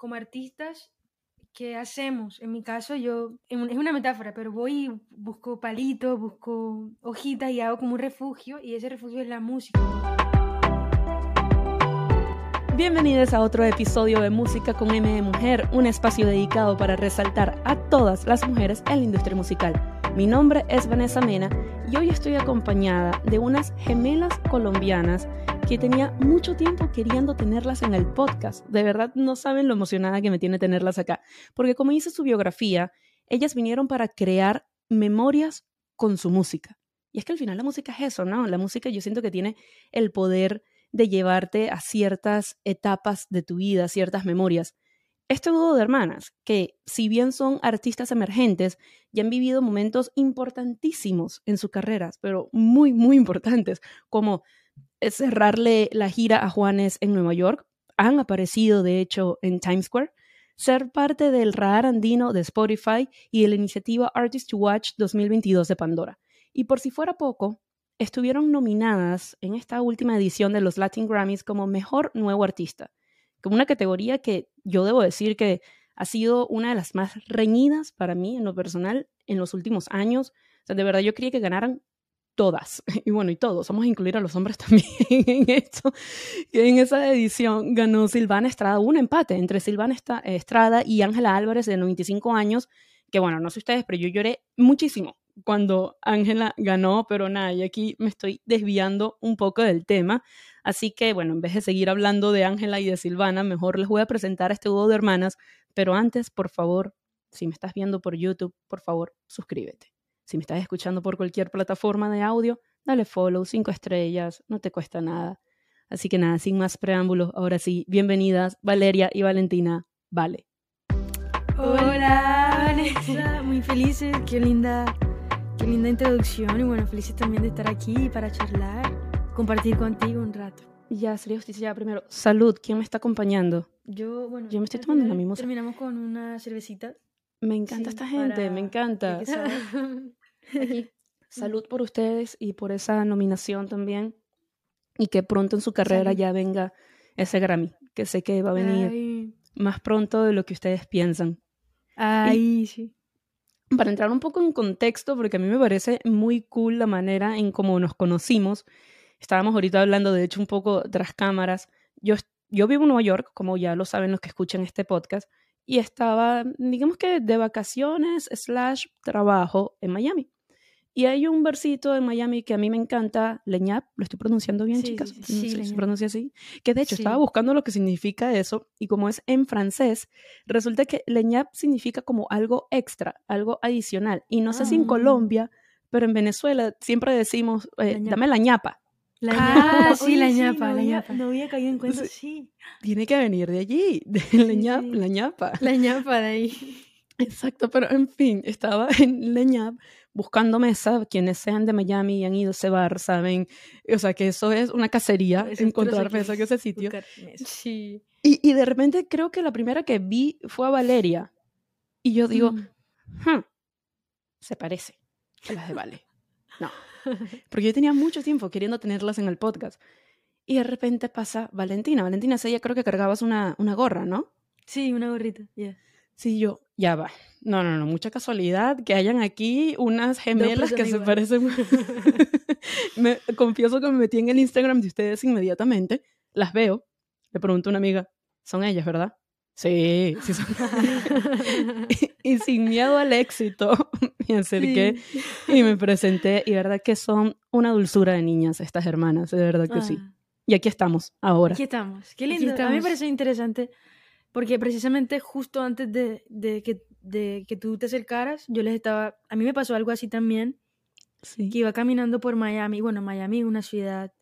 como artistas, ¿qué hacemos? En mi caso, yo, es una metáfora, pero voy y busco palitos, busco hojitas y hago como un refugio, y ese refugio es la música. Bienvenidos a otro episodio de Música con M de Mujer, un espacio dedicado para resaltar a todas las mujeres en la industria musical. Mi nombre es Vanessa Mena y hoy estoy acompañada de unas gemelas colombianas que tenía mucho tiempo queriendo tenerlas en el podcast. De verdad no saben lo emocionada que me tiene tenerlas acá, porque como dice su biografía, ellas vinieron para crear memorias con su música. Y es que al final la música es eso, ¿no? La música yo siento que tiene el poder de llevarte a ciertas etapas de tu vida, ciertas memorias. Este dúo de hermanas, que si bien son artistas emergentes, ya han vivido momentos importantísimos en sus carreras, pero muy, muy importantes, como cerrarle la gira a Juanes en Nueva York, han aparecido de hecho en Times Square, ser parte del radar andino de Spotify y de la iniciativa Artist to Watch 2022 de Pandora. Y por si fuera poco, estuvieron nominadas en esta última edición de los Latin Grammys como Mejor Nuevo Artista, como una categoría que yo debo decir que ha sido una de las más reñidas para mí en lo personal en los últimos años. O sea, de verdad yo quería que ganaran todas, y bueno, y todos, vamos a incluir a los hombres también en esto, que en esa edición ganó Silvana Estrada, un empate entre Silvana Estrada y Ángela Álvarez de 95 años, que bueno, no sé ustedes, pero yo lloré muchísimo cuando Ángela ganó, pero nada, y aquí me estoy desviando un poco del tema, así que bueno, en vez de seguir hablando de Ángela y de Silvana, mejor les voy a presentar a este dúo de hermanas, pero antes, por favor, si me estás viendo por YouTube, por favor, suscríbete. Si me estás escuchando por cualquier plataforma de audio, dale follow, cinco estrellas, no te cuesta nada. Así que nada, sin más preámbulos, ahora sí, bienvenidas Valeria y Valentina. Vale. Hola, Vanessa, muy felices, qué linda, qué linda introducción y bueno, felices también de estar aquí para charlar, compartir contigo un rato. Ya, sería justicia. Ya, primero, salud. ¿Quién me está acompañando? Yo, bueno. Yo me estoy tomando la misma. Terminamos con una cervecita. Me encanta esta gente, me encanta. Salud por ustedes y por esa nominación también. Y que pronto en su carrera ya venga ese Grammy, que sé que va a venir más pronto de lo que ustedes piensan. Ay, sí. Para entrar un poco en contexto, porque a mí me parece muy cool la manera en cómo nos conocimos. Estábamos ahorita hablando, de hecho, un poco tras cámaras. Yo, yo vivo en Nueva York, como ya lo saben los que escuchan este podcast, y estaba, digamos que de vacaciones slash trabajo en Miami. Y hay un versito en Miami que a mí me encanta, Leñap, lo estoy pronunciando bien, chicas, sí, se pronuncia así, que de hecho estaba buscando lo que significa eso y como es en francés, resulta que Leñap significa como algo extra, algo adicional. Y no sé si en ah. Colombia, pero en Venezuela siempre decimos, eh, dame la ñapa. La ah, sí, la ñapa, la ñapa. No había caído en cuenta, sí. Tiene que venir de allí, de la, ñapa, la ñapa. La ñapa de ahí. Exacto, pero en fin, estaba en la ñapa buscando mesa, quienes sean de Miami y han ido a ese bar, saben, o sea, que eso es una cacería, encontrar mesa en ese sitio. Sí. Y, y, de repente creo que la primera que vi fue a Valeria. Y yo digo, mm. hmm, se parece a las de Vale. No. Porque yo tenía mucho tiempo queriendo tenerlas en el podcast. Y de repente pasa Valentina. Valentina, ella creo que cargabas una, una gorra, ¿no? Sí, una gorrita, ya. Sí, yo, ya va. No, no, no, mucha casualidad que hayan aquí unas gemelas que se parecen. me confieso que me metí en el Instagram de ustedes inmediatamente, las veo, le pregunto a una amiga, son ellas, ¿verdad? Sí, sí son. y, sin miedo al éxito me acerqué y me presenté y verdad que son una dulzura de niñas estas hermanas, de verdad que sí. Ah. Y aquí estamos, ahora. Aquí estamos, qué lindo. A mí me parece interesante porque precisamente justo antes de, de, que, de que tú te acercaras, yo les estaba, a mí me pasó algo así también, que iba caminando por Miami, bueno, Miami es una ciudad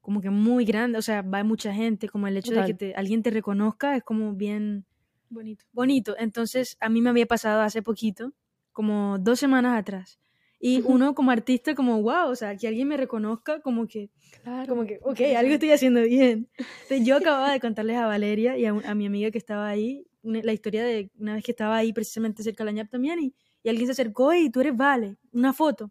como que muy grande, o sea, va mucha gente, como el hecho de que te, alguien te reconozca es como bien bonito. Bonito. Entonces, a mí me había pasado hace poquito, como dos semanas atrás. Y uno como artista, como, wow, o sea, que alguien me reconozca, como que, claro. como que, ok, algo estoy haciendo bien. Entonces, yo acababa de contarles a Valeria y a, mi amiga que estaba ahí, la historia de una vez que estaba ahí precisamente cerca de la ñap también, y, y, alguien se acercó y tú eres Vale, una foto.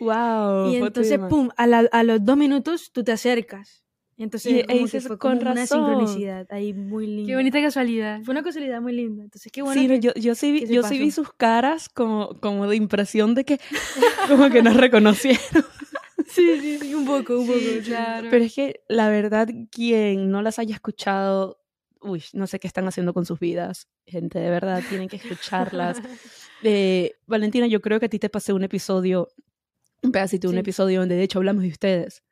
Wow. Y entonces, pum, a, a, los dos minutos tú te acercas. Entonces, como que fue con una sincronicidad ahí muy linda. Qué bonita casualidad. Fue una casualidad muy linda. Entonces, qué bueno. Sí, yo, yo sí, vi, yo sí vi sus caras como, como de impresión de que como que nos reconocieron. sí, sí, sí, un poco, un poco, claro. Pero es que la verdad, quien no las haya escuchado, uy, no sé qué están haciendo con sus vidas. Gente, de verdad, tienen que escucharlas. Eh, Valentina, yo creo que a ti te pasé un episodio, un pedacito, un episodio donde de hecho hablamos de ustedes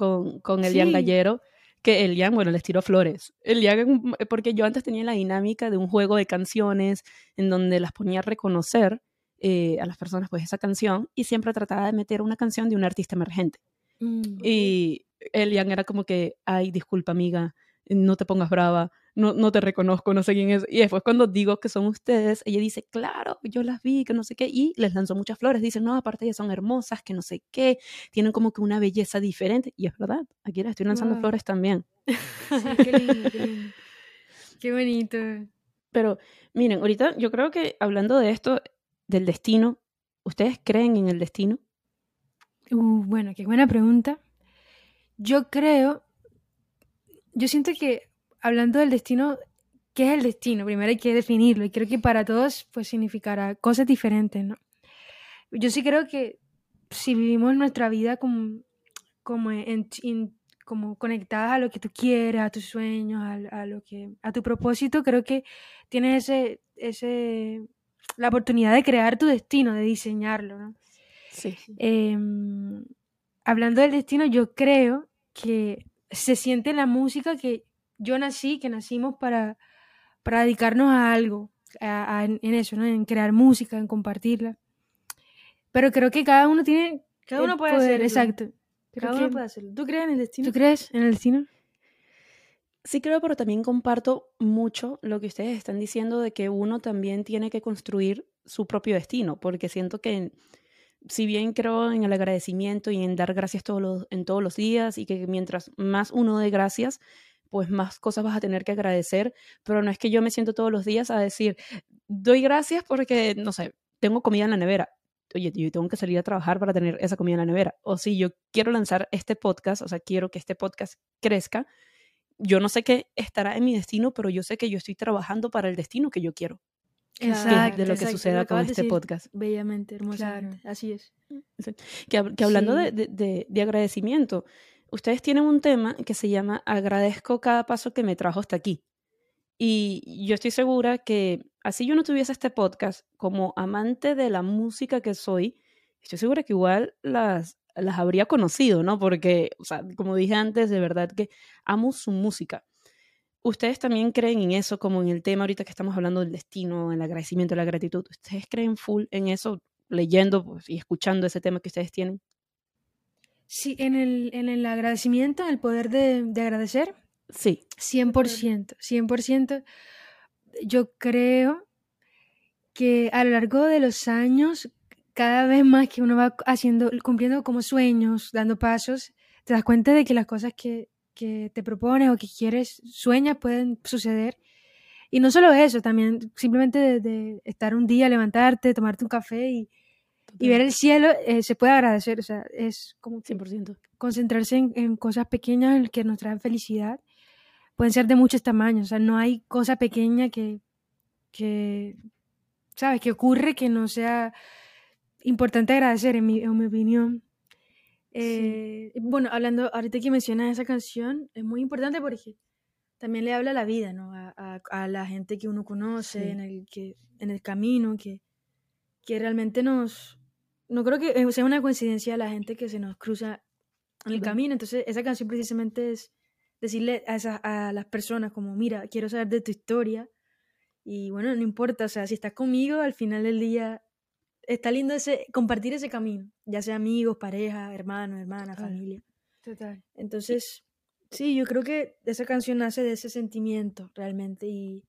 con, con Elian Gallero, que Elian, bueno, les tiró flores. Elian, porque yo antes tenía la dinámica de un juego de canciones en donde las ponía a reconocer eh, a las personas pues esa canción y siempre trataba de meter una canción de un artista emergente. Mm, y Elian era como que, ay, disculpa amiga, no te pongas brava, no, no te reconozco, no sé quién es. Y después cuando digo que son ustedes, ella dice, claro, yo las vi, que no sé qué, y les lanzó muchas flores. Dice, no, aparte ellas son hermosas, que no sé qué, tienen como que una belleza diferente. Y es verdad, aquí les estoy lanzando flores también. qué lindo, qué bonito. Pero miren, ahorita yo creo que hablando de esto, del destino, ¿ustedes creen en el destino? Uh, bueno, qué buena pregunta. Yo creo, yo siento que hablando del destino, ¿qué es el destino? Primero hay que definirlo y creo que para todos pues significará cosas diferentes, ¿no? Yo sí creo que si vivimos nuestra vida como, como, en, como conectadas a lo que tú quieres, a tus sueños, a, lo que, a tu propósito, creo que tienes ese, ese, la oportunidad de crear tu destino, de diseñarlo, ¿no? Sí. Em, hablando del destino, yo creo que se siente la música que yo nací, que nacimos para, para dedicarnos a algo, en, eso, ¿no? En crear música, en compartirla. Pero creo que cada uno tiene... Cada uno puede hacerlo. Exacto. Cada uno puede hacerlo. ¿Tú crees en el destino? ¿Tú crees en el destino? Sí creo, pero también comparto mucho lo que ustedes están diciendo de que uno también tiene que construir su propio destino, porque siento que si bien creo en el agradecimiento y en dar gracias todos los, en todos los días y que mientras más uno dé gracias, pues más cosas vas a tener que agradecer, pero no es que yo me siento todos los días a decir, doy gracias porque, no sé, tengo comida en la nevera. Oye, yo tengo que salir a trabajar para tener esa comida en la nevera. O si yo quiero lanzar este podcast, o sea, quiero que este podcast crezca, yo no sé qué estará en mi destino, pero yo sé que yo estoy trabajando para el destino que yo quiero. Exacto, de lo que suceda con este podcast. Bellamente, hermoso. así es. Que, que hablando de, de, de, agradecimiento, ustedes tienen un tema que se llama Agradezco cada paso que me trajo hasta aquí. Y yo estoy segura que así yo no tuviese este podcast, como amante de la música que soy, estoy segura que igual las, las habría conocido, ¿no? Porque, o sea, como dije antes, de verdad que amo su música. ¿Ustedes también creen en eso, como en el tema ahorita que estamos hablando del destino, el agradecimiento, la gratitud? ¿Ustedes creen full en eso, leyendo pues, y escuchando ese tema que ustedes tienen? Sí, en el, en el agradecimiento, en el poder de, de agradecer. Sí. 100%, 100%. Yo creo que a lo largo de los años, cada vez más que uno va haciendo, cumpliendo como sueños, dando pasos, te das cuenta de que las cosas que, que te propones o que quieres, sueñas, pueden suceder. Y no solo eso, también simplemente de, de estar un día, levantarte, tomarte un café y, y ver el cielo eh, se puede agradecer, o sea, es como 100%. concentrarse en, cosas pequeñas que nos traen felicidad. Pueden ser de muchos tamaños, o sea, no hay cosa pequeña que, que ¿sabes? Que ocurre que no sea importante agradecer, en mi, en mi opinión. Eh, bueno, hablando, ahorita que mencionas esa canción, es muy importante porque también le habla a la vida, ¿no? A, a, la gente que uno conoce en, el, que, en el camino, que, que realmente nos, no creo que sea una coincidencia la gente que se nos cruza en el camino. Entonces, esa canción precisamente es decirle a, a las personas como, mira, quiero saber de tu historia. Y bueno, no importa, o sea, si estás conmigo, al final del día está lindo ese, compartir ese camino, ya sea amigos, pareja, hermanos, hermanas, familia. Total. Entonces, sí, yo creo que esa canción nace de ese sentimiento realmente. Y,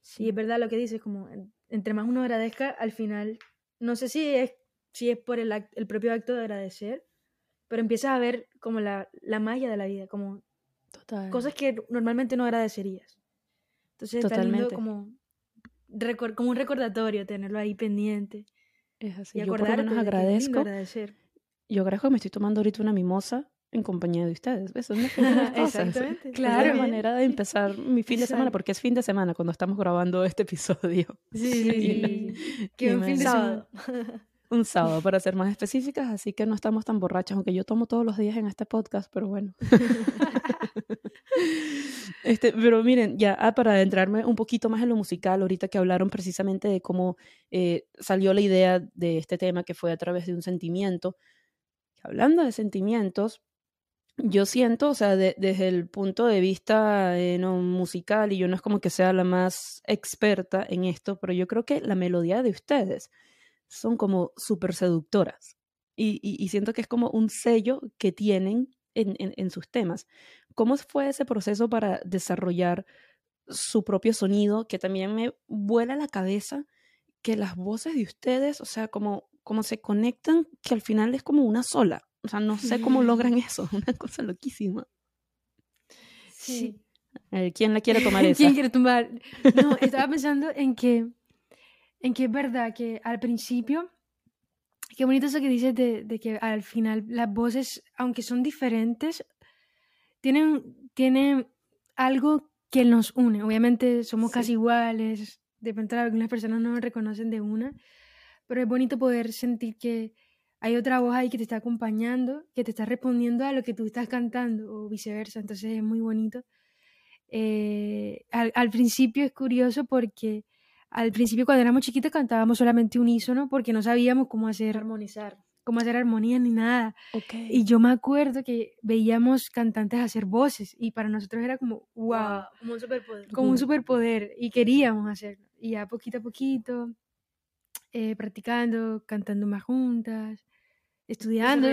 sí. es verdad lo que dices, como entre más uno agradezca, al final, no sé si es si es por el, el propio acto de agradecer, pero empiezas a ver como la, la magia de la vida, como cosas que normalmente no agradecerías. Entonces Totalmente. está como, como un recordatorio tenerlo ahí pendiente. Es así. Y yo por lo menos agradezco. Yo agradezco que me estoy tomando ahorita una mimosa en compañía de ustedes. Eso es una Exactamente. Claro. Es la manera de empezar mi fin de semana, porque es fin de semana cuando estamos grabando este episodio. Sí, sí. que un fin de sábado. Un sábado, para ser más específicas, así que no estamos tan borrachas, aunque yo tomo todos los días en este podcast, pero bueno. este, pero miren, ya ah, para adentrarme un poquito más en lo musical, ahorita que hablaron precisamente de cómo eh, salió la idea de este tema, que fue a través de un sentimiento. Hablando de sentimientos, yo siento, o sea, desde el punto de vista eh, no, musical, y yo no es como que sea la más experta en esto, pero yo creo que la melodía de ustedes son como súper seductoras. Y, y, siento que es como un sello que tienen en, en, sus temas. ¿Cómo fue ese proceso para desarrollar su propio sonido? Que también me vuela la cabeza que las voces de ustedes, o sea, como, como se conectan, que al final es como una sola. O sea, no sé cómo logran eso, una cosa loquísima. Sí. ¿Quién la quiere tomar esa? ¿Quién quiere tomar? No, estaba pensando en que, en que es verdad que al principio, qué bonito eso que dices de, de que al final las voces, aunque son diferentes, tienen, tienen algo que nos une. Obviamente somos casi iguales, de pronto algunas personas no nos reconocen de una, pero es bonito poder sentir que hay otra voz ahí que te está acompañando, que te está respondiendo a lo que tú estás cantando o viceversa. Entonces es muy bonito. Eh, al, principio es curioso porque al principio cuando éramos chiquitos cantábamos solamente unísono porque no sabíamos cómo hacer armonizar cómo hacer armonía ni nada. Y yo me acuerdo que veíamos cantantes hacer voces y para nosotros era como, wow, como un superpoder. Como un superpoder y queríamos hacerlo. Y ya poquito a poquito, eh, practicando, cantando más juntas estudiando.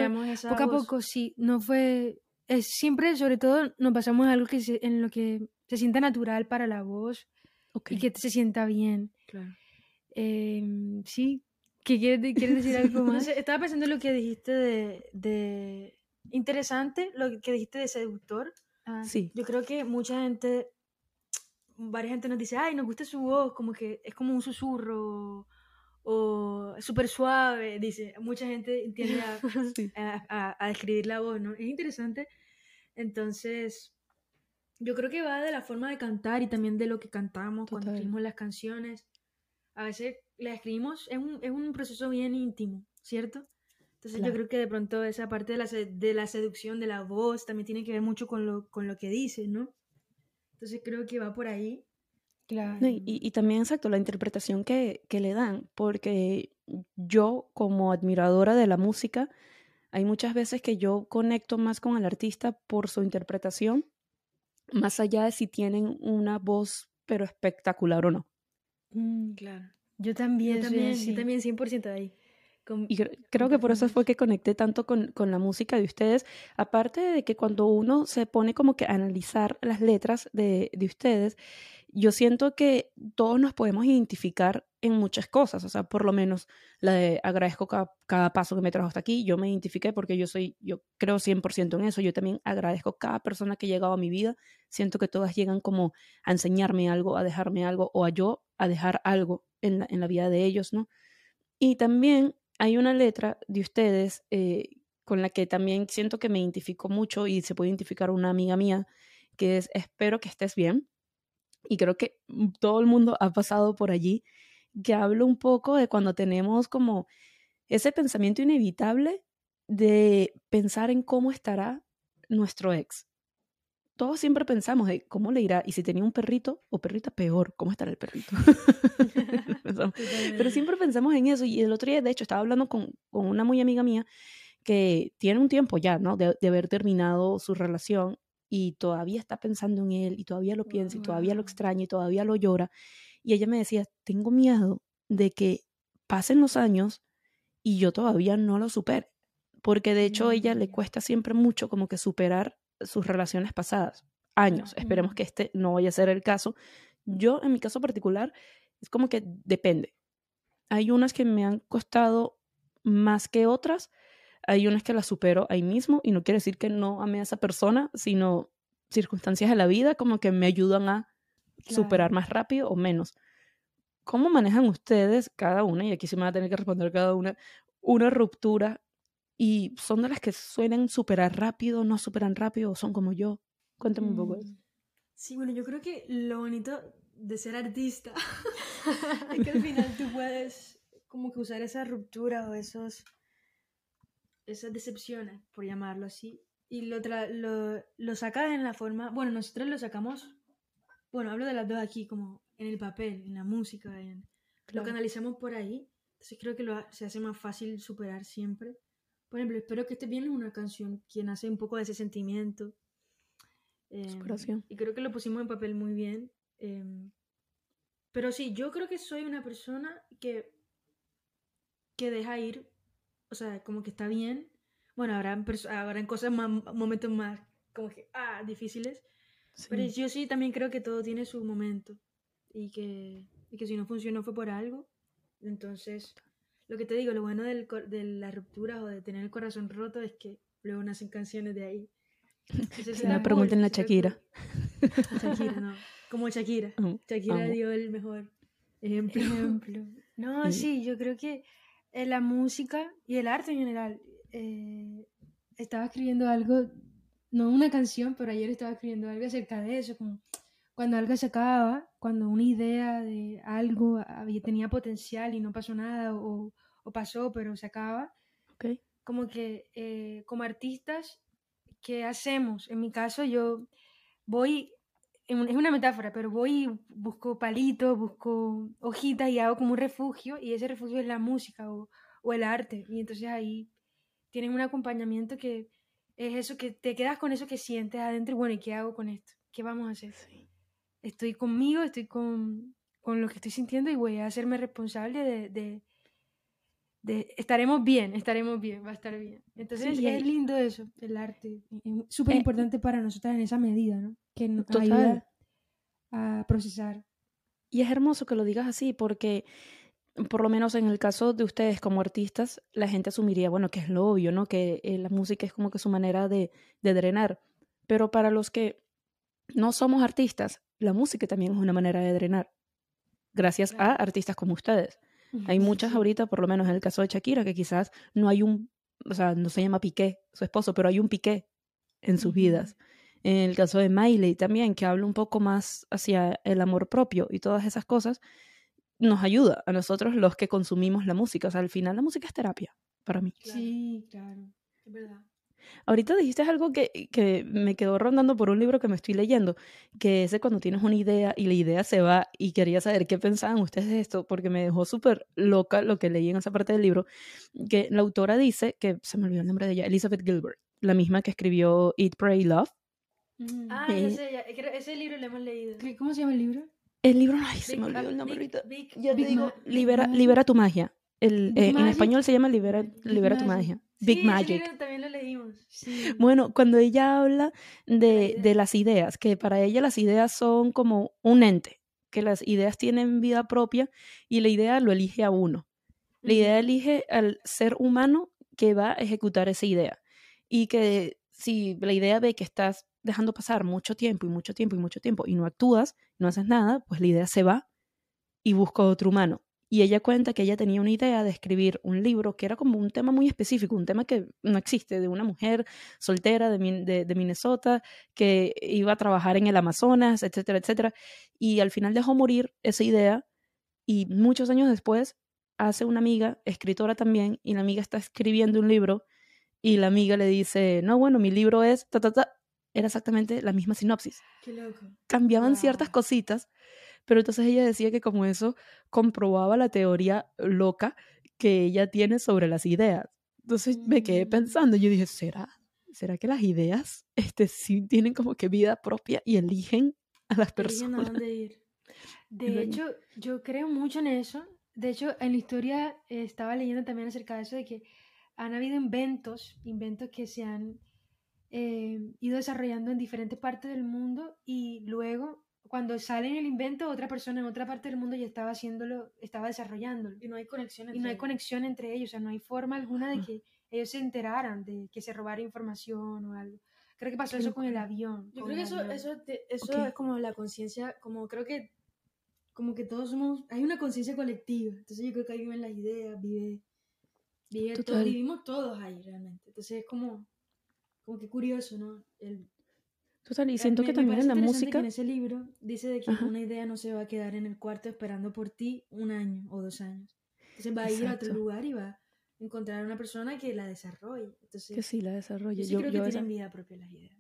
Poco a poco, sí. No fue. Es, siempre, sobre todo, nos pasamos algo que en lo que se sienta natural para la voz y que se sienta bien. Claro. Em, sí. ¿Qué quieres, quieres decir algo más? estaba pensando en lo que dijiste de, de, Interesante, lo que dijiste de seductor. Ah, sí. Yo creo que mucha gente. Varias gente nos dice, ay, nos gusta su voz, como que es como un susurro o súper suave, dice, mucha gente entiende a, a, describir la voz, ¿no? Es interesante. Entonces, yo creo que va de la forma de cantar y también de lo que cantamos cuando escribimos las canciones. A veces las escribimos, es un, es un proceso bien íntimo, ¿cierto? Entonces yo creo que de pronto esa parte de la, de la seducción de la voz también tiene que ver mucho con lo, con lo que dice, ¿no? Entonces creo que va por ahí. Claro. y, y, también, exacto, la interpretación que, que, le dan, porque yo como admiradora de la música, hay muchas veces que yo conecto más con el artista por su interpretación, más allá de si tienen una voz pero espectacular o no. Mm, claro. Yo también, yo también, sí. también 100% de ahí. y creo que por eso fue que conecté tanto con, con, la música de ustedes. Aparte de que cuando uno se pone como que a analizar las letras de, de ustedes, yo siento que todos nos podemos identificar muchas cosas, o sea, por lo menos la de agradezco cada, paso que me trajo hasta aquí, yo me identifiqué porque yo soy, yo creo 100% en eso, yo también agradezco cada persona que ha llegado a mi vida, siento que todas llegan como a enseñarme algo, a dejarme algo, o a yo a dejar algo en la, en la vida de ellos, ¿no? Y también hay una letra de ustedes eh, con la que también siento que me identifico mucho y se puede identificar una amiga mía, que es espero que estés bien y creo que mm, todo el mundo ha pasado por allí, que hablo un poco de cuando tenemos como ese pensamiento inevitable de pensar en cómo estará nuestro ex. Todos siempre pensamos de cómo le irá, y si tenía un perrito o perrita, peor, ¿cómo estará el perrito? Pero siempre pensamos en eso, y el otro día, de hecho, estaba hablando con, con una muy amiga mía que tiene un tiempo ya, ¿no? De, de haber terminado su relación y todavía está pensando en él y todavía lo piensa y todavía lo extraña y todavía lo llora. Y ella me decía, tengo miedo de que pasen los años y yo todavía no lo supere. Porque de hecho a ella le mm. cuesta siempre mucho como que superar sus relaciones pasadas. Años. Esperemos que este no vaya a ser el caso. Yo, en mi caso particular, es como que depende. Hay unas que me han costado más que otras, hay unas que las supero ahí mismo y no quiere decir que no ame a esa persona, sino circunstancias de la vida como que me ayudan a superar más rápido o menos. ¿Cómo manejan ustedes cada una, y aquí se me va a tener que responder cada una, una ruptura y son de las que suelen superar rápido, no superan rápido, o son como yo. Cuéntame un poco eso. Mm. Sí, bueno, yo creo que lo bonito de ser artista es que al final tú puedes como que usar esa ruptura o esos esas decepciones, por llamarlo así, y lo, lo, lo sacas en la forma, bueno, nosotros lo sacamos, bueno, hablo de las dos aquí, como en el papel, en la música, en lo que analizamos por ahí, entonces creo que lo, se hace más fácil superar siempre. Por ejemplo, espero que esté bien es una canción que nace un poco de ese sentimiento. Eh, y creo que lo pusimos en papel muy bien. Em, pero sí, yo creo que soy una persona que, que deja ir, o sea, como que está bien. Bueno, habrá, en cosas más, momentos más como que, ah, difíciles. Pero yo sí también creo que todo tiene su momento. Y que, y que si no funcionó fue por algo. Entonces, lo que te digo, lo bueno del, de las rupturas o de tener el corazón roto es que luego nacen canciones de ahí. Se me pregunten la Shakira. Shakira, no. Como Shakira. Shakira dio el mejor ejemplo. No, sí. yo creo que en la música y el arte en general. Eh, estaba escribiendo algo, no una canción, pero ayer estaba escribiendo algo acerca de eso, como cuando algo se acaba, cuando una idea de algo había, tenía potencial y no pasó nada, o, o pasó, pero se acaba. Okay. Como que eh, como artistas, ¿qué hacemos? En mi caso, yo voy, es una metáfora, pero voy y busco palitos, busco hojitas y hago como un refugio, y ese refugio es la música o, o el arte. Y entonces ahí tienen un acompañamiento que es eso, que te quedas con eso que sientes adentro y bueno, ¿y qué hago con esto? ¿Qué vamos a hacer? Estoy conmigo, estoy con, con, lo que estoy sintiendo y voy a hacerme responsable de, de, estaremos bien, estaremos bien, va a estar bien. Entonces es lindo eso, el arte. Es súper eh, importante para nosotras en esa medida, ¿no? Que nos ayuda a procesar. Y es hermoso que lo digas así porque por lo menos en el caso de ustedes como artistas, la gente asumiría, bueno, que es lo obvio, ¿no? Que eh, la música es como que su manera de, de, drenar. Pero para los que no somos artistas, la música también es una manera de drenar. Gracias a artistas como ustedes. Hay muchas ahorita, por lo menos en el caso de Shakira, que quizás no hay un, o sea, no se llama Piqué, su esposo, pero hay un Piqué en sus vidas. En el caso de Miley también, que habla un poco más hacia el amor propio y todas esas cosas, nos ayuda a nosotros los que consumimos la música. O sea, al final la música es terapia para mí. Sí, claro, es verdad. Ahorita dijiste algo que, que, me quedó rondando por un libro que me estoy leyendo, que es de cuando tienes una idea y la idea se va y quería saber qué pensaban ustedes de esto, porque me dejó súper loca lo que leí en esa parte del libro, que la autora dice, que se me olvidó el nombre de ella, Elizabeth Gilbert, la misma que escribió Eat, Pray, Love. Ah, eh, ese, ese libro lo hemos leído. ¿Cómo se llama el libro? El libro, ay, se me olvidó el nombre ahorita. ya te digo, libera, libera tu magia. El, eh, en español se llama Libera, libera tu magia. Big Magic. también lo leímos. Bueno, cuando ella habla de, de, las ideas, que para ella las ideas son como un ente, que las ideas tienen vida propia y la idea lo elige a uno. La idea elige al ser humano que va a ejecutar esa idea. Y que si la idea ve que estás dejando pasar mucho tiempo y mucho tiempo y mucho tiempo y no actúas, no haces nada, pues la idea se va y busca otro humano. Y ella cuenta que ella tenía una idea de escribir un libro que era como un tema muy específico, un tema que no existe, de una mujer soltera de, de, Minnesota que iba a trabajar en el Amazonas, etcétera, etcétera. Y al final dejó morir esa idea y muchos años después hace una amiga, escritora también, y la amiga está escribiendo un libro y la amiga le dice, no, bueno, mi libro es, ta, ta, ta, era exactamente la misma sinopsis. Qué loco. Cambiaban ciertas cositas, pero entonces ella decía que como eso comprobaba la teoría loca que ella tiene sobre las ideas. Entonces me quedé mm. pensando, yo dije, ¿será? ¿Será que las ideas este, sí tienen como que vida propia y eligen a las personas? a dónde ir. De hecho, yo creo mucho en eso. De hecho, en la historia estaba leyendo también acerca de eso, de que han habido inventos, inventos que se han eh, ido desarrollando en diferentes partes del mundo y luego cuando sale en el invento otra persona en otra parte del mundo ya estaba haciéndolo, estaba desarrollándolo. Y no hay conexión entre, y no hay conexión entre ellos, o sea, no hay forma alguna de que ellos se enteraran de que se robara información o algo. Creo que pasó eso con el avión. Yo creo que eso, eso, eso es como la conciencia, como creo que como que todos somos, hay una conciencia colectiva, entonces yo creo que ahí viven las ideas, vive vivimos todos ahí realmente. Entonces es como, como que curioso, ¿no? El, Total, y siento que también en la música... en ese libro dice de que una idea no se va a quedar en el cuarto esperando por ti un año o dos años. Entonces va a ir a otro lugar y va a encontrar a una persona que la desarrolle. Entonces, que sí la desarrolle. Yo, creo que tienen vida propia las ideas.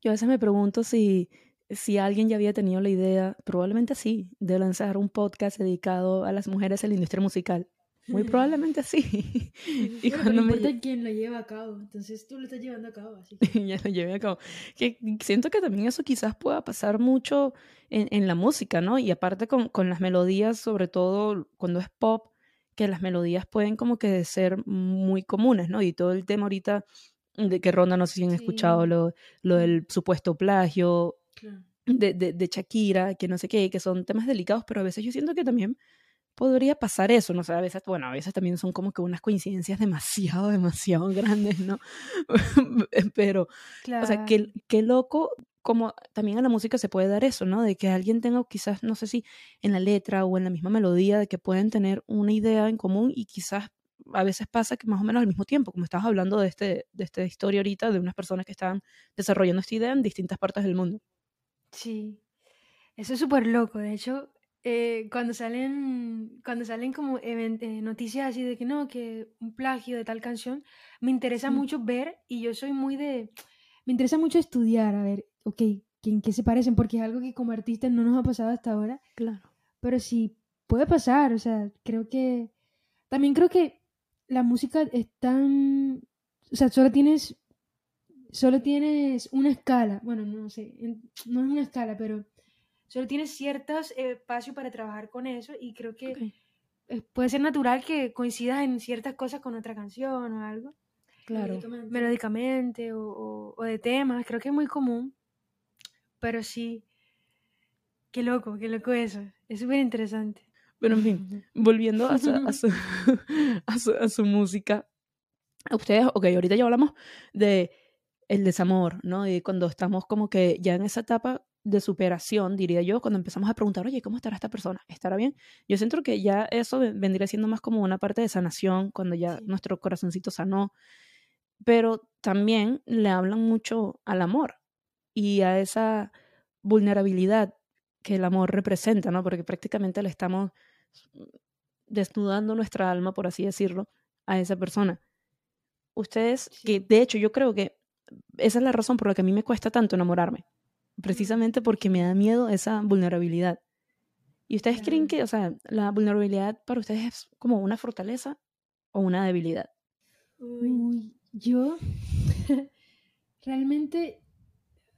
Yo, a veces me pregunto si, si alguien ya había tenido la idea, probablemente sí, de lanzar un podcast dedicado a las mujeres en la industria musical. Muy probablemente sí. y cuando me importa quién lo lleva a cabo. Entonces tú lo estás llevando a cabo. Así ya lo llevé a cabo. Que siento que también eso quizás pueda pasar mucho en, en la música, ¿no? Y aparte con, con, las melodías, sobre todo cuando es pop, que las melodías pueden como que ser muy comunes, ¿no? Y todo el tema ahorita de que ronda, no sé si han escuchado lo, lo del supuesto plagio. De, de, de Shakira, que no sé qué, que son temas delicados, pero a veces yo siento que también podría pasar eso, no sé, a veces, bueno, a veces también son como que unas coincidencias demasiado, demasiado grandes, ¿no? Pero, o sea, qué, qué loco como también en la música se puede dar eso, ¿no? De que alguien tenga quizás, no sé si en la letra o en la misma melodía, de que pueden tener una idea en común y quizás a veces pasa que más o menos al mismo tiempo, como estabas hablando de, este, de esta historia ahorita, de unas personas que están desarrollando esta idea en distintas partes del mundo. Sí, eso es súper loco. De hecho, eh, cuando salen cuando salen como eh, noticias así de que no, que un plagio de tal canción, me interesa mucho ver y yo soy muy de... Me interesa mucho estudiar, a ver, ok, ¿en qué se parecen? Porque es algo que como artistas no nos ha pasado hasta ahora. Claro. Pero sí puede pasar, o sea, creo que... También creo que la música es tan... O sea, solo tienes... Solo tienes una escala. Bueno, no sé, no es una escala, pero solo tienes ciertos eh, espacios para trabajar con eso y creo que puede ser natural que coincidas en ciertas cosas con otra canción o algo. Claro. Melódicamente, o, o, de temas, creo que es muy común. Pero sí, qué loco, qué loco eso. Es súper interesante. Pero en fin, volviendo a su, a su, a su, a su música, a ustedes, ok, ahorita ya hablamos de el desamor, ¿no? Y cuando estamos como que ya en esa etapa de superación, diría yo, cuando empezamos a preguntar, oye, ¿cómo estará esta persona? ¿Estará bien? Yo siento que ya eso vendría siendo más como una parte de sanación, cuando ya nuestro corazoncito sanó, pero también le hablan mucho al amor y a esa vulnerabilidad que el amor representa, ¿no? Porque prácticamente le estamos desnudando nuestra alma, por así decirlo, a esa persona. Ustedes, que de hecho yo creo que esa es la razón por la que a mí me cuesta tanto enamorarme precisamente porque me da miedo esa vulnerabilidad. ¿Y ustedes creen que, o sea, la vulnerabilidad para ustedes es como una fortaleza o una debilidad? Uy, yo realmente,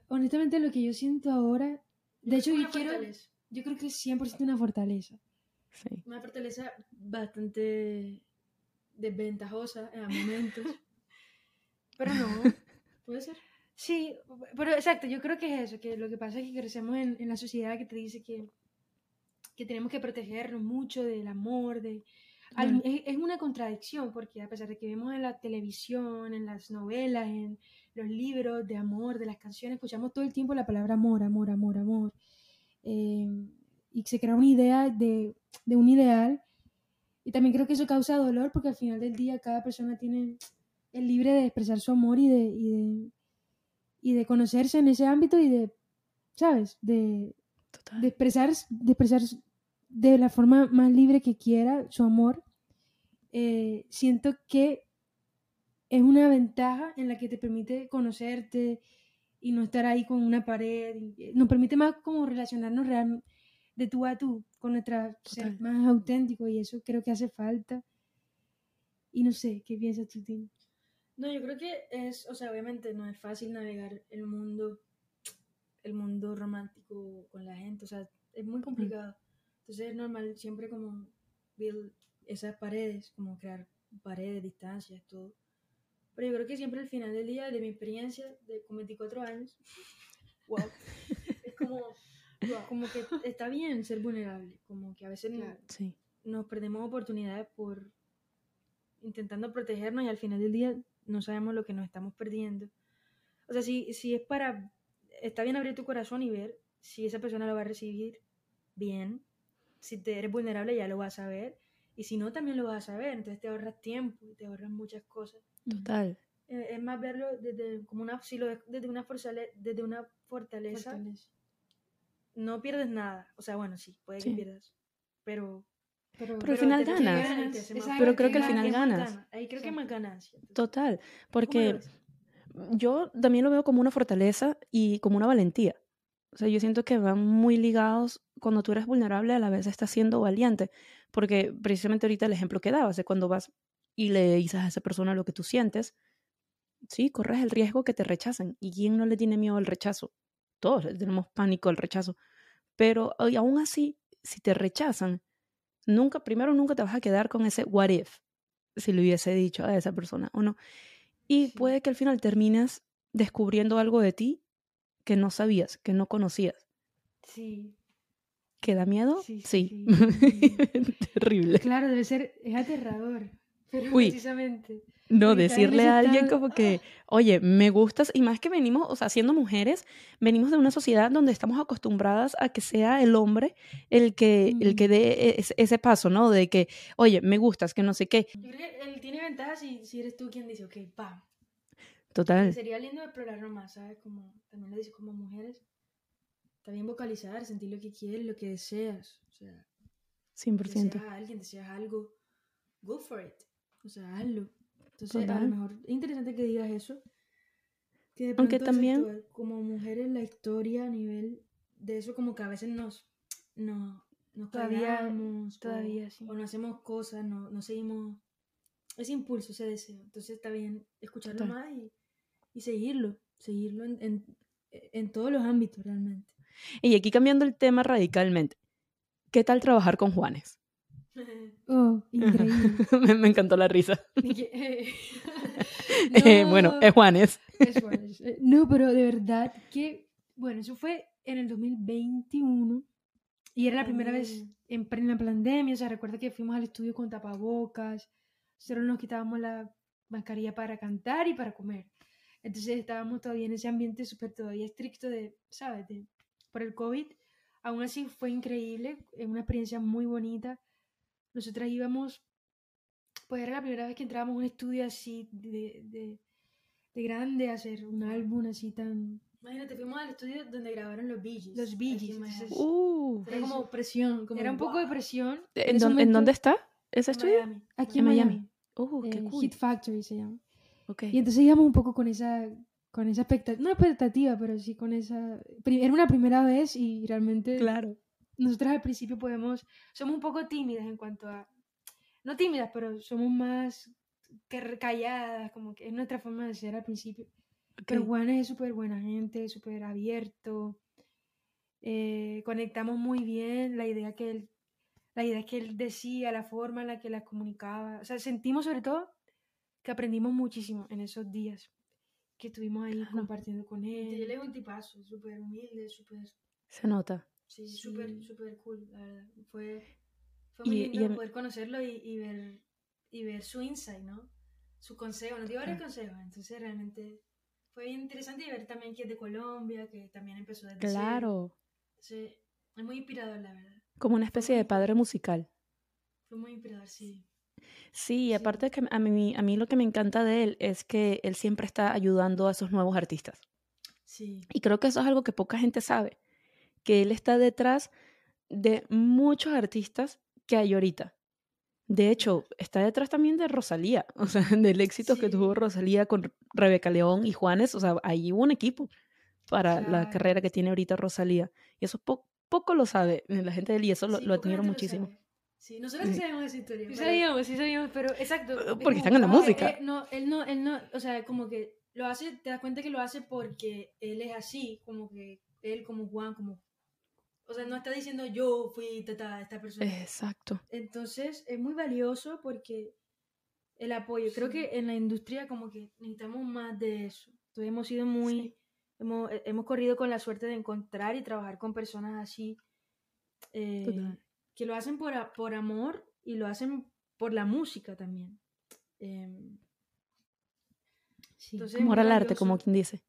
honestamente lo que yo siento ahora, de hecho yo quiero, yo creo que es 100% una fortaleza. Sí. Una fortaleza bastante desventajosa en momentos, pero no, puede ser. Sí, pero exacto, yo creo que es eso, que lo que pasa es que crecemos en, en la sociedad que te dice que, que tenemos que protegernos mucho del amor, de... es, es, una contradicción, porque a pesar de que vemos en la televisión, en las novelas, en los libros de amor, de las canciones, escuchamos todo el tiempo la palabra amor, amor, amor, amor. Eh, y se crea una idea de, de un ideal. Y también creo que eso causa dolor, porque al final del día cada persona tiene el libre de expresar su amor y de, y de y de conocerse en ese ámbito y de, ¿sabes? De, de, expresar, de expresar de la forma más libre que quiera su amor. Eh, siento que es una ventaja en la que te permite conocerte y no estar ahí con una pared. Eh, nos permite más como relacionarnos realmente de tú a tú con nuestra ser más auténtico y eso creo que hace falta. Y no sé, ¿qué piensas tú, Tim? No, yo creo que es, o sea, obviamente no es fácil navegar el mundo, el mundo romántico con la gente, o sea, es muy complicado. Entonces es normal siempre como build esas paredes, como crear paredes, distancias, todo. Pero yo creo que siempre al final del día, de mi experiencia de con 24 años, wow, es como, como que está bien ser vulnerable, como que a veces nos perdemos oportunidades por intentando protegernos y al final del día no sabemos lo que nos estamos perdiendo. O sea, si, si es para, está bien abrir tu corazón y ver si esa persona lo va a recibir bien, si te eres vulnerable ya lo vas a ver Y si no, también lo vas a saber. Entonces te ahorras tiempo, te ahorras muchas cosas. Total. Eh, es más verlo desde, como una, si lo desde una, fortale- desde una fortaleza, no pierdes nada. O sea, bueno, sí, puede que pierdas. Pero, Pero al pero final te- te ganas. Exacto, Pero creo que al final ganas. gana. Ahí creo que más ganancia. Total. ¿cómo lo Porque yo también lo veo como una fortaleza y como una valentía. O sea, yo siento que van muy ligados cuando tú eres vulnerable, a la vez estás siendo valiente. Porque precisamente ahorita el ejemplo que dabas de cuando vas y le dices a esa persona lo que tú sientes, sí, corres el riesgo que te rechacen. ¿Y quién no le tiene miedo al rechazo? Todos le tenemos pánico al rechazo. Pero y aún así, si te rechazan, nunca, primero nunca te vas a quedar con ese what if, si le hubiese dicho a esa persona o no. Y puede que al final termines descubriendo algo de ti que no sabías, que no conocías. Sí. ¿Que da miedo? Sí, Sí. sí, sí. Terrible. Claro, debe ser, es aterrador. Pero Uy. precisamente. No, decirle a alguien como que, oye, me gustas, y más que venimos, o sea, siendo mujeres, venimos de una sociedad donde estamos acostumbradas a que sea el hombre el que, el que dé ese, ese paso, ¿no? De que, oye, me gustas, que no sé qué. Yo creo que él tiene ventaja si, si eres tú quien dice, ok, pam. Total. Sería lindo explorarlo más, ¿sabes? Como también lo dices como mujeres. También vocalizar, sentir lo que quieres, lo que deseas. O sea, 100%. deseas a alguien, deseas algo, go for it. O sea, hazlo. Entonces, a lo mejor es interesante que digas eso. Que de Aunque también- como mujeres, la historia a nivel de eso, como que a veces nos, no, nos Todavía- callamos, o- todavía sí. o, no hacemos cosas, no, no seguimos ese impulso, ese deseo. Entonces, está bien escucharlo Total. más y, y seguirlo, seguirlo en, en, en todos los ámbitos realmente. Y aquí cambiando el tema radicalmente. ¿Qué tal trabajar con Juanes? Oh, increíble. me, me encantó la risa. Eh, Eh, bueno, no. es Juanes. Es bueno, es- eh, No, pero de verdad que, bueno, eso fue en el 2021 y era la primera vez Oh. en plena pandemia, o sea, recuerdo que fuimos al estudio con tapabocas, solo nos quitábamos la mascarilla para cantar y para comer. Entonces estábamos todavía en ese ambiente súper todavía estricto de, ¿sabes? De, por el COVID. Aún así fue increíble, es una experiencia muy bonita. Nosotras íbamos, pues era la primera vez que entrábamos a un estudio así de, de, de grande, a hacer un álbum así tan... Imagínate, fuimos al estudio donde grabaron los Bee Gees. Los Bee Gees, en entonces-. Uh, Era como presión, como era un poco de presión. ¿En, ¿En momento- dónde está ese en estudio? Miami. Aquí En en Miami. Miami. Uh, qué eh, cool. Hit Factory se llama. Ok. Y entonces íbamos un poco con esa, con esa expectativa, no expectativa, pero sí con esa... Era una primera vez y realmente Claro. Nosotras al principio podemos, somos un poco tímidas en cuanto a, no tímidas, pero somos más calladas, como que es nuestra forma de ser al principio. Pero ok. Juanes es súper buena gente, súper abierto. eh, conectamos muy bien la idea que él, la idea que él decía, la forma en la que las comunicaba. O sea, sentimos sobre todo que aprendimos muchísimo en esos días que estuvimos ahí Claro. compartiendo con él. Él es un tipazo, súper humilde, súper Se nota. Sí, Sí. súper, súper cool, la verdad. Fue, fue muy Y- y lindo en- poder conocerlo y, y ver, y ver su insight, ¿no? Su consejo, nos dio varios consejos, entonces realmente fue bien interesante y ver también que es de Colombia, que también empezó desde. Claro. Entonces, es muy inspirador, la verdad. Como una especie de padre musical. Fue muy inspirador, sí. Sí, y Sí. aparte que a mí, a mí lo que me encanta de él es que él siempre está ayudando a esos nuevos artistas. Sí. Y creo que eso es algo que poca gente sabe, que él está detrás de muchos artistas que hay ahorita. De hecho, está detrás también de Rosalía, o sea, del éxito que Sí. tuvo Rosalía con Rebeca León y Juanes, o sea, ahí hubo un equipo para la Claro. carrera que tiene ahorita Rosalía. Y eso po- poco lo sabe la gente de él y eso lo, Sí, lo poca admiro lo muchísimo. sabe. Sí, nosotros sí Sí. sabemos esa historia. Sí sabíamos, sí sabíamos, pero Exacto. es Porque como, están en la música. eh, no, él no, él no, o sea, como que lo hace, te das cuenta que lo hace porque él es así, como que él como Juan, como, o sea, no está diciendo yo fui tata, esta persona. Exacto. Entonces es muy valioso porque el apoyo, creo que en la industria como que necesitamos más de eso. Entonces hemos sido muy, Sí. hemos, eh, hemos corrido con la suerte de encontrar y trabajar con personas así eh, que lo hacen por, por amor y lo hacen por la música también. Sí. entonces es Amor al arte, como quien dice.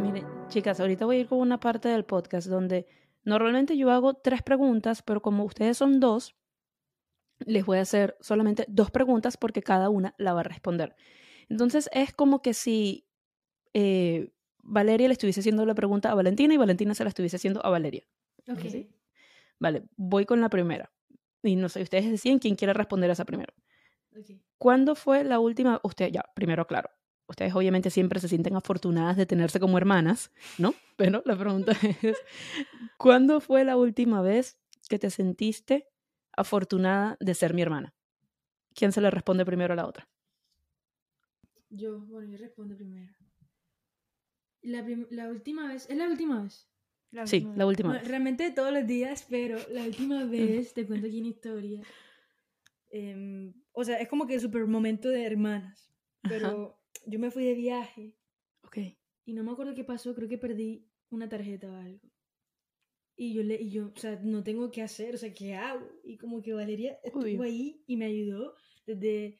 Miren, chicas, ahorita voy a ir con una parte del podcast donde normalmente yo hago tres preguntas, pero como ustedes son dos, les voy a hacer solamente dos preguntas porque cada una la va a responder. Entonces es como que si eh, Valeria le estuviese haciendo la pregunta a Valentina y Valentina se la estuviese haciendo a Valeria. Ok. Vale, voy con la primera. Y no sé, ustedes deciden quién quiere responder a esa primera. ¿Cuándo fue la última? Usted, ya, primero, claro. Ustedes obviamente siempre se sienten afortunadas de tenerse como hermanas, ¿no? Pero la pregunta es, ¿cuándo fue la última vez que te sentiste afortunada de ser mi hermana? ¿Quién se le responde primero a la otra? Yo, bueno, yo respondo primero. La, prim- la última vez, ¿es la última vez? La Sí, última la vez. última Bueno, vez. Realmente todos los días, pero la última vez, te cuento aquí una historia. em, o sea, es como que el super momento de hermanas. Ajá. Yo me fui de viaje Ok. y no me acuerdo qué pasó, creo que perdí una tarjeta o algo. Y yo le, y yo, o sea, no tengo qué hacer, o sea, ¿qué hago? Y como que Valeria estuvo Obvio. ahí y me ayudó desde,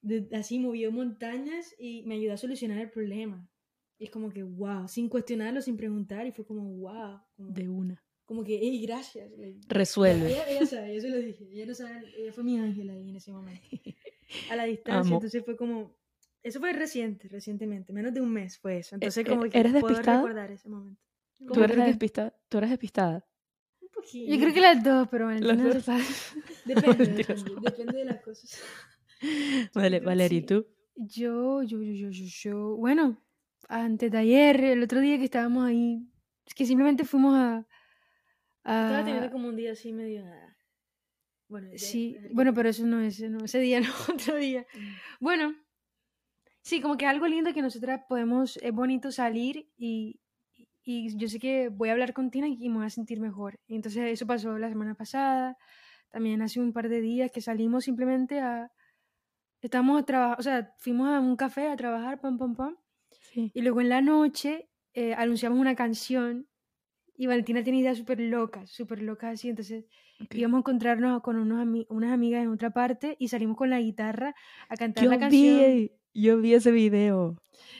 de- así movió montañas y me ayudó a solucionar el problema. Y es como que, wow, sin cuestionarlo, sin preguntar, y fue como, wow, como, De una. como que, hey, gracias. Resuelve. Ella, ella sabe, yo se lo dije, ella no sabe, ella fue mi ángel ahí en ese momento. A la distancia, Amo. entonces fue como, eso fue reciente, recientemente, menos de un mes fue eso. Entonces e- como que ¿eres puedo despistada? recordar ese momento. ¿Tú eres, despistada? ¿Tú eres despistada? Un poquito. Yo creo que las dos, pero Las Valentina dos. Depende, depende, depende de las cosas. Vale, Valeria, ¿y tú? Yo, yo, yo, yo, yo, yo. Bueno, antes de ayer, el otro día que estábamos ahí, es que simplemente fuimos a. Estaba a- teniendo como un día así medio... Bueno, Sí, bueno, pero eso no es, no, ese día no, otro día. Mm. Bueno, sí, como que algo lindo que nosotras podemos, es bonito salir y, y yo sé que voy a hablar con Tina y me voy a sentir mejor. Entonces eso pasó la semana pasada, también hace un par de días que salimos simplemente a, estamos a trabajar, o sea, fuimos a un café a trabajar, pam, pam, pam, Sí. y luego en la noche eh, anunciamos una canción y Valentina tiene ideas súper locas, súper locas así, entonces íbamos a encontrarnos con unos ami- unas amigas en otra parte y salimos con la guitarra a cantar Yo la canción. vi, yo vi ese video.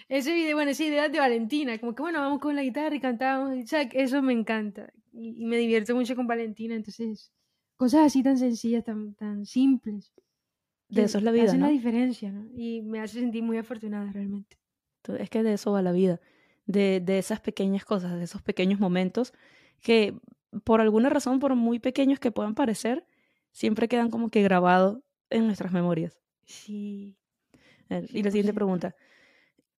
Ese video, bueno, esa idea de Valentina, como que bueno, vamos con la guitarra y cantamos, o sea, eso me encanta y, y me divierto mucho con Valentina, entonces cosas así tan sencillas, tan, tan simples. De eso es la vida, Hacen ¿no? la diferencia, ¿no? Y me hace sentir muy afortunada realmente. Es que de eso va la vida, de, de esas pequeñas cosas, de esos pequeños momentos que por alguna razón, por muy pequeños que puedan parecer, siempre quedan como que grabados en nuestras memorias. Sí. Eh, Y la siguiente 100%. pregunta,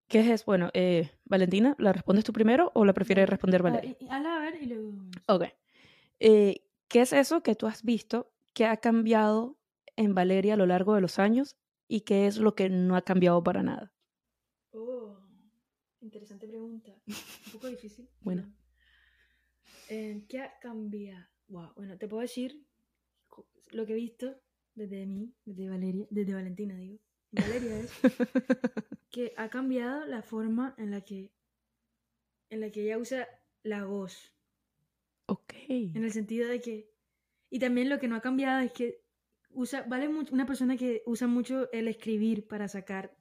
¿qué es? Bueno, eh, Valentina, ¿la respondes tú primero o la prefieres responder Ah, Valeria? y- y hazla a ver y luego... Ok. Eh, ¿Qué es eso que tú has visto que ha cambiado en Valeria a lo largo de los años y qué es lo que no ha cambiado para nada? Oh, interesante pregunta. Un poco difícil. Bueno. eh, ¿Qué ha cambiado? Wow, bueno, te puedo decir lo que he visto desde mí, desde Valeria, desde Valentina, digo. Valeria es que ha cambiado la forma en la que en la que ella usa la voz. Ok. En el sentido de que. Y también lo que no ha cambiado es que usa. Vale mucho. Una persona que usa mucho el escribir para sacar.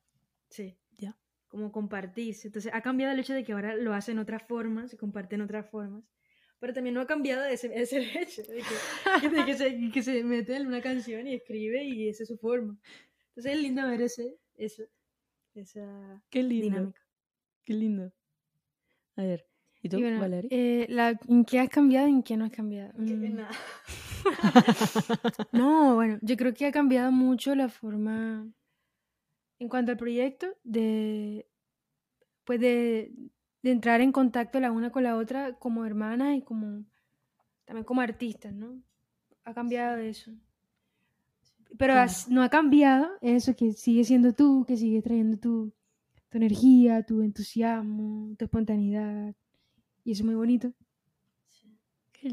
Sí. Ya. Como compartirse. Entonces ha cambiado el hecho de que ahora lo hace en otras formas, se comparte en otras formas. Pero también no ha cambiado ese, ese hecho de que, de que se, que se mete en una canción y escribe y esa es su forma. Entonces es lindo ver ese, eso, esa Qué lindo. dinámica. Qué lindo. A ver, ¿y tú, Y bueno, Valeria? eh, la, ¿En qué has cambiado y en qué no has cambiado? Mm. nada. No, bueno, yo creo que ha cambiado mucho la forma en cuanto al proyecto de pues de, de entrar en contacto la una con la otra como hermanas y como también como artistas, ¿no? Ha cambiado eso. Pero Claro. has- no ha cambiado eso que sigue siendo tú, que sigue trayendo tu, tu energía, tu entusiasmo, tu espontaneidad. Y eso es muy bonito.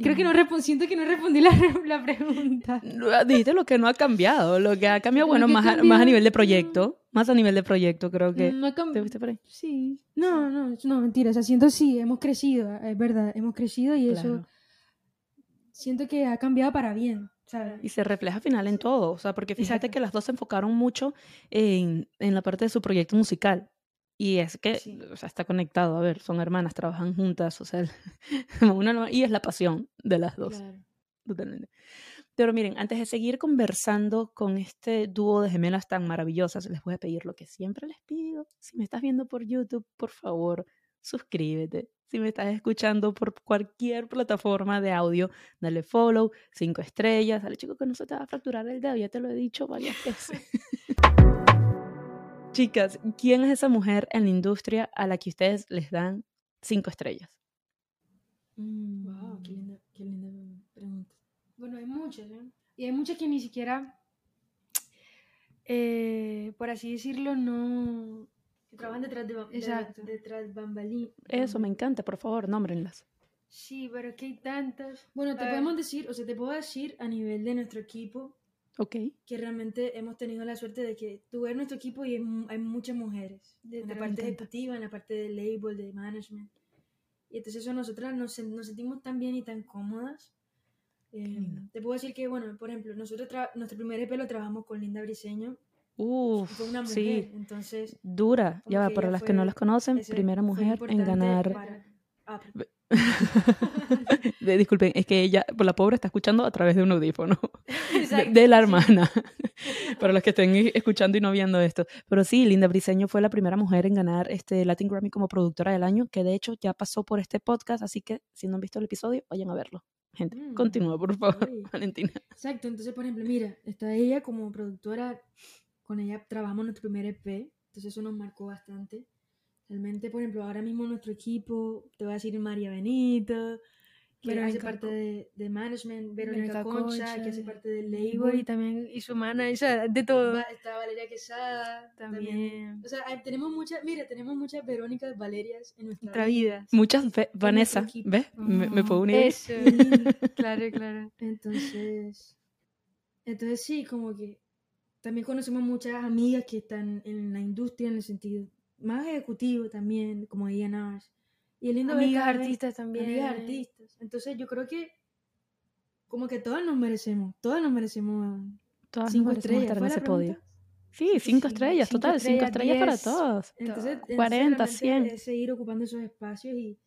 Creo que no siento que no respondí la, la pregunta. No, Dijiste lo que no ha cambiado. Lo que ha cambiado, bueno, más, a, más a nivel de proyecto. Más a nivel de proyecto, creo que. No ha ¿Te viste por ahí? Sí. No, no, no, mentira. O sea, siento sí, hemos crecido, es verdad, hemos crecido y eso siento que ha cambiado para bien, ¿sabes? Y se refleja al final en todo. O sea, porque fíjate Exacto. que las dos se enfocaron mucho en, en la parte de su proyecto musical. Y es que, Sí. o sea, está conectado. A ver, son hermanas, trabajan juntas. O sea, una y es la pasión de las dos. Claro. Totalmente. Pero miren, antes de seguir conversando con este dúo de gemelas tan maravillosas, les voy a pedir lo que siempre les pido. Si me estás viendo por YouTube, por favor, suscríbete. Si me estás escuchando por cualquier plataforma de audio, dale follow, cinco estrellas. Dale, chico, que no se te va a fracturar el dedo, ya te lo he dicho varias veces. Chicas, ¿quién es esa mujer en la industria a la que ustedes les dan cinco estrellas? wow, mm, qué linda, qué linda pregunta. Bueno, hay muchas, ¿eh? Y hay muchas que ni siquiera, eh, por así decirlo, no... Que trabajan detrás de, Exacto. detrás bambalín. Eso, me encanta, por favor, nómbrenlas. Sí, pero es que hay tantas. Bueno, te podemos decir, o sea, te puedo decir a nivel de nuestro equipo, Okay. Que realmente hemos tenido la suerte de que tú ves nuestro equipo y hay, muchas mujeres. en la parte ejecutiva, en la parte de label, de management. Y entonces eso nosotras nos, nos sentimos tan bien y tan cómodas. Eh, te puedo decir que, bueno, por ejemplo, nosotros nuestro primer EP lo trabajamos con Linda Briseño. Uf, fue una mujer, sí. entonces... Dura, ya va, para las que no las conocen, primera mujer en ganar... Ah, disculpen, es que ella, por la pobre, está escuchando a través de un audífono de, la hermana. Para los que estén escuchando y no viendo esto. Pero sí, Linda Briseño fue la primera mujer en ganar este Latin Grammy como productora del año, que de hecho ya pasó por este podcast, así que si no han visto el episodio, vayan a verlo. Gente, mm, continúa, por favor, Valentina. Exacto, entonces, por ejemplo, mira, está ella como productora, con ella trabajamos nuestro primer EP, entonces eso nos marcó bastante. Realmente, por ejemplo, ahora mismo nuestro equipo, te voy a decir María Benito, que hace parte de, de, management, Verónica Concha, que hace parte del label. Y también y su hermana, de todo. Está Valeria Quesada también. O sea, tenemos muchas, mira, tenemos muchas Verónicas Valerias en nuestra, vida. Muchas Vanessa, ¿ves? Me, puedo unir. Eso, claro, claro. Entonces, entonces sí, como que también conocemos muchas amigas que están en la industria en el sentido más ejecutivo también, como Ian Ash. Y lindo amigas artistas también. Amigas artistas. Entonces yo creo que como que todas nos merecemos, todas nos merecemos todas cinco estrellas. en ese podio. Sí, cinco estrellas, total, cinco estrellas para todos. Entonces, 40, 100. Es seguir ocupando esos espacios y,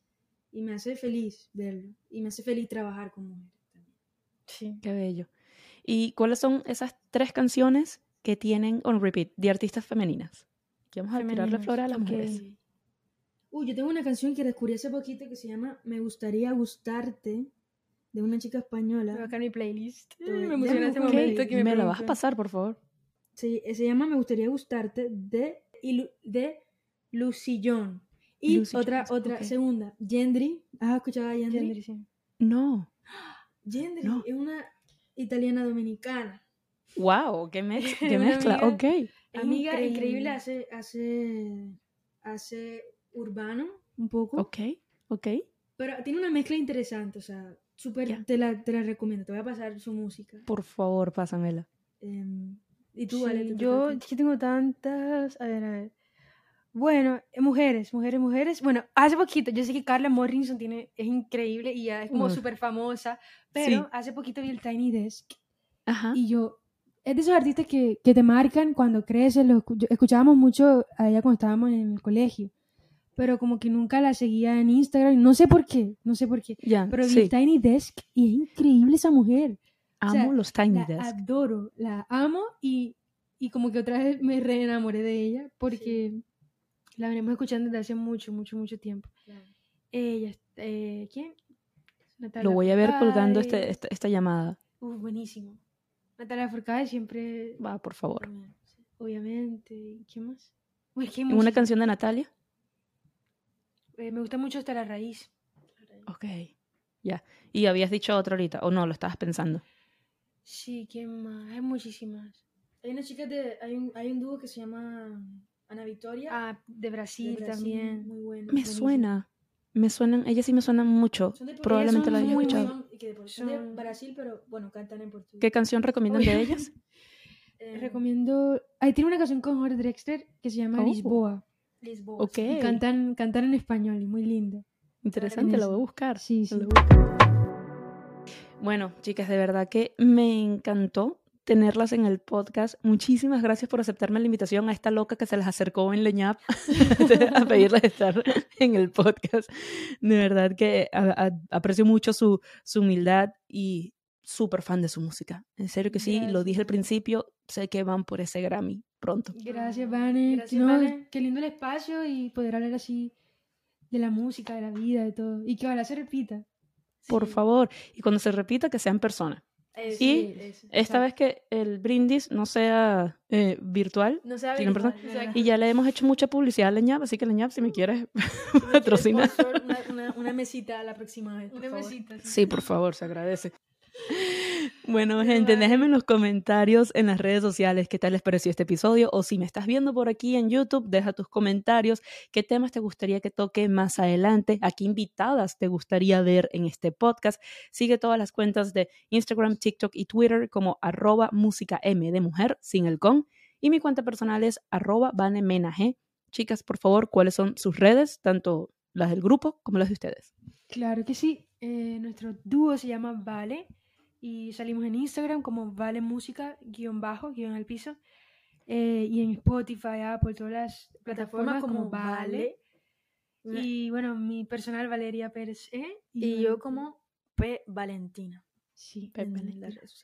y, me hace feliz verlo. Y me hace feliz trabajar con mujeres también. Sí. Qué bello. ¿Y cuáles son esas tres canciones que tienen on repeat de artistas femeninas? Que vamos a tirarle flor a las mujeres. Uy, yo tengo una canción que descubrí hace poquito que se llama Me gustaría gustarte, de una chica española. Va a mi playlist. me emociona ese momento que me, me la vas a pasar, por favor. Sí, se llama Me gustaría gustarte de, de Lucillón. Y otra, otra, segunda, Gendry. ¿Has escuchado a Gendry? Gendry sí. No. Gendry es una italiana dominicana. Wow, qué, qué mezcla, ok. Amiga increíble, hace, hace, hace urbano un poco. Ok, ok. Pero tiene una mezcla interesante, o sea, súper, te, la, te la recomiendo, te voy a pasar su música. Por favor, pásamela. Em, ¿Y tú, vale, Yo que tengo tantas, a ver, a ver. Bueno, eh, mujeres, mujeres, mujeres. Bueno, hace poquito, yo sé que Carla Morrison tiene, es increíble y ya es como súper famosa, pero hace poquito vi el Tiny Desk Ajá. y yo, es de esos artistas que, que te marcan cuando creces, lo escuchábamos mucho a ella cuando estábamos en el colegio pero como que nunca la seguía en Instagram, no sé por qué, no sé por qué. pero vi Tiny Desk y es increíble esa mujer. Amo los Tiny la Desk. Adoro, la amo y, y como que otra vez me reenamoré de ella porque la venimos escuchando desde hace mucho, mucho, mucho tiempo. Ella, eh, ¿quién? Natalia Lo voy a ver colgando este, esta, llamada. Uf, buenísimo. Natalia Forcade siempre... Va, por favor. Obviamente. ¿Quién más? ¿Una canción de Natalia? Eh, me gusta mucho hasta la raíz. Ok, ya. ¿Y habías dicho otra ahorita o no? ¿Lo estabas pensando? Sí, ¿quién más? Hay muchísimas. Hay una chica de... Hay un, hay un dúo que se llama Ana Victoria. Ah, de Brasil, también. Muy bueno. Me suena. Me suenan, ellas sí me suenan mucho. Probablemente la había escuchado. Son de Brasil, pero bueno, cantan en portugués. ¿Qué canción recomiendan de ellas? Eh, recomiendo. Ahí tiene una canción con Jorge Drexler que se llama oh. Lisboa. Lisboa. Y cantan, cantan en español, y muy lindo. Interesante, lo voy a buscar. Sí, sí. Bueno, chicas, de verdad que me encantó tenerlas en el podcast. Muchísimas gracias por aceptarme la invitación a esta loca que se les acercó en Leñap a pedirles estar en el podcast. De verdad que aprecio mucho su, su humildad y súper fan de su música. En serio que sí, lo dije al principio, sé que van por ese Grammy pronto. Gracias, Vane. Gracias, Qué lindo el espacio y poder hablar así de la música, de la vida, de todo. Y que ojalá se repita. Por favor. Y cuando se repita, que sean personas. Y esta vez que el brindis no sea eh, virtual, no sea virtual y ya le hemos hecho mucha publicidad a Leñap, así que Leñap, si me quieres patrocinar. Una, una, mesita la próxima vez. Una mesita. Sí, por favor, se agradece. Bueno, gente, déjenme en los comentarios en las redes sociales qué tal les pareció este episodio o si me estás viendo por aquí en YouTube, deja tus comentarios, qué temas te gustaría que toque más adelante, a qué invitadas te gustaría ver en este podcast. Sigue todas las cuentas de Instagram, TikTok y Twitter como arroba música M de mujer sin el con y mi cuenta personal es arroba vanemenaje. Chicas, por favor, ¿cuáles son sus redes, tanto las del grupo como las de ustedes? Claro que sí. Eh, nuestro dúo se llama Vale y salimos en Instagram como Vale Música, guion bajo, guion al piso. Eh, y en Spotify, Apple, todas las plataformas, como, Vale. Y bueno, mi personal Valeria Pérez E. Y, yo como P. Valentina. Sí,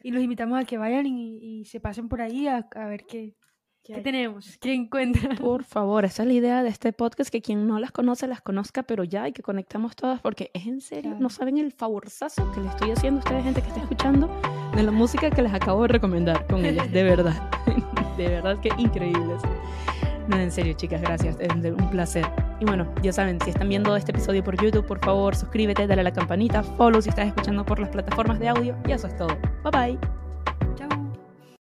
Y los invitamos a que vayan y, se pasen por ahí a, a ver qué, ¿Qué, tenemos? ¿Qué encuentra? Por favor, esa es la idea de este podcast, que quien no las conoce las conozca, pero ya, y que conectamos todas, porque es en serio, no saben el favorzazo que le estoy haciendo a ustedes, gente que está escuchando, de la música que les acabo de recomendar con ellas, de verdad, de verdad que increíbles. No, en serio, chicas, gracias, es un placer. Y bueno, ya saben, si están viendo este episodio por YouTube, por favor, suscríbete, dale a la campanita, follow si estás escuchando por las plataformas de audio, y eso es todo. Bye bye.